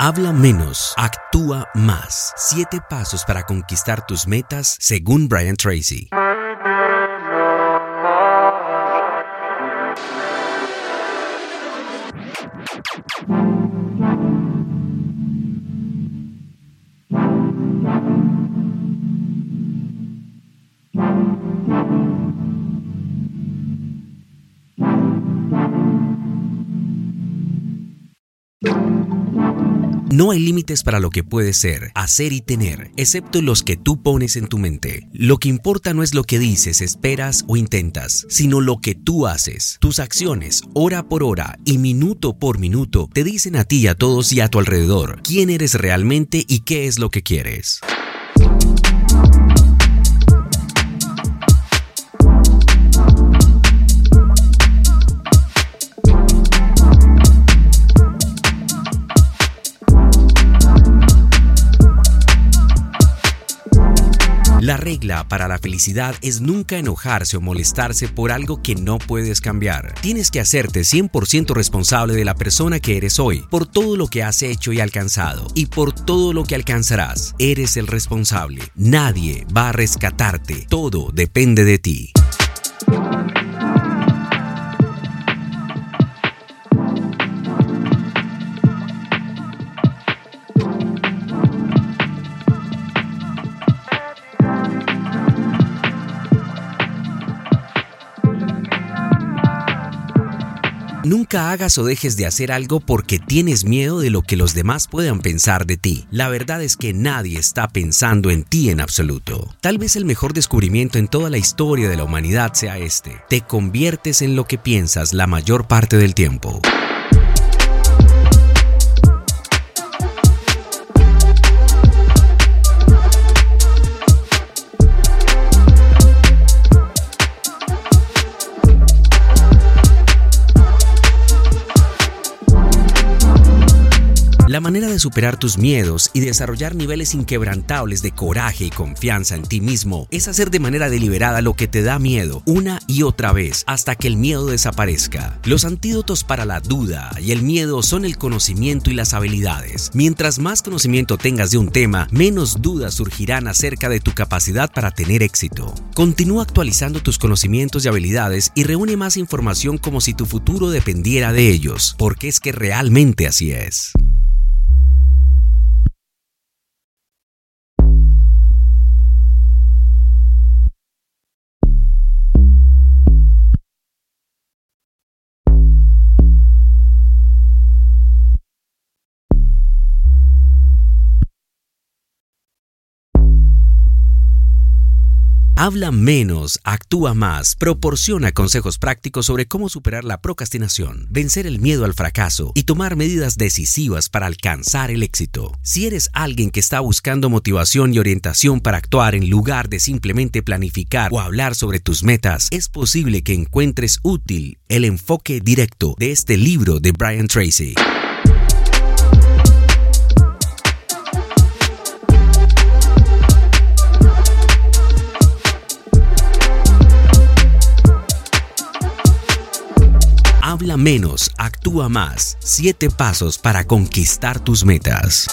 Habla menos, actúa más. Siete pasos para conquistar tus metas según Brian Tracy. No hay límites para lo que puedes ser, hacer y tener, excepto los que tú pones en tu mente. Lo que importa no es lo que dices, esperas o intentas, sino lo que tú haces. Tus acciones, hora por hora y minuto por minuto, te dicen a ti, a todos y a tu alrededor quién eres realmente y qué es lo que quieres. La regla para la felicidad es nunca enojarse o molestarse por algo que no puedes cambiar. Tienes que hacerte 100% responsable de la persona que eres hoy, por todo lo que has hecho y alcanzado, y por todo lo que alcanzarás. Eres el responsable. Nadie va a rescatarte. Todo depende de ti. Nunca hagas o dejes de hacer algo porque tienes miedo de lo que los demás puedan pensar de ti. La verdad es que nadie está pensando en ti en absoluto. Tal vez el mejor descubrimiento en toda la historia de la humanidad sea este. Te conviertes en lo que piensas la mayor parte del tiempo. La manera de superar tus miedos y desarrollar niveles inquebrantables de coraje y confianza en ti mismo es hacer de manera deliberada lo que te da miedo una y otra vez hasta que el miedo desaparezca. Los antídotos para la duda y el miedo son el conocimiento y las habilidades. Mientras más conocimiento tengas de un tema, menos dudas surgirán acerca de tu capacidad para tener éxito. Continúa actualizando tus conocimientos y habilidades y reúne más información como si tu futuro dependiera de ellos, porque es que realmente así es. Habla menos, actúa más, proporciona consejos prácticos sobre cómo superar la procrastinación, vencer el miedo al fracaso y tomar medidas decisivas para alcanzar el éxito. Si eres alguien que está buscando motivación y orientación para actuar en lugar de simplemente planificar o hablar sobre tus metas, es posible que encuentres útil el enfoque directo de este libro de Brian Tracy. Habla menos, actúa más. Siete pasos para conquistar tus metas.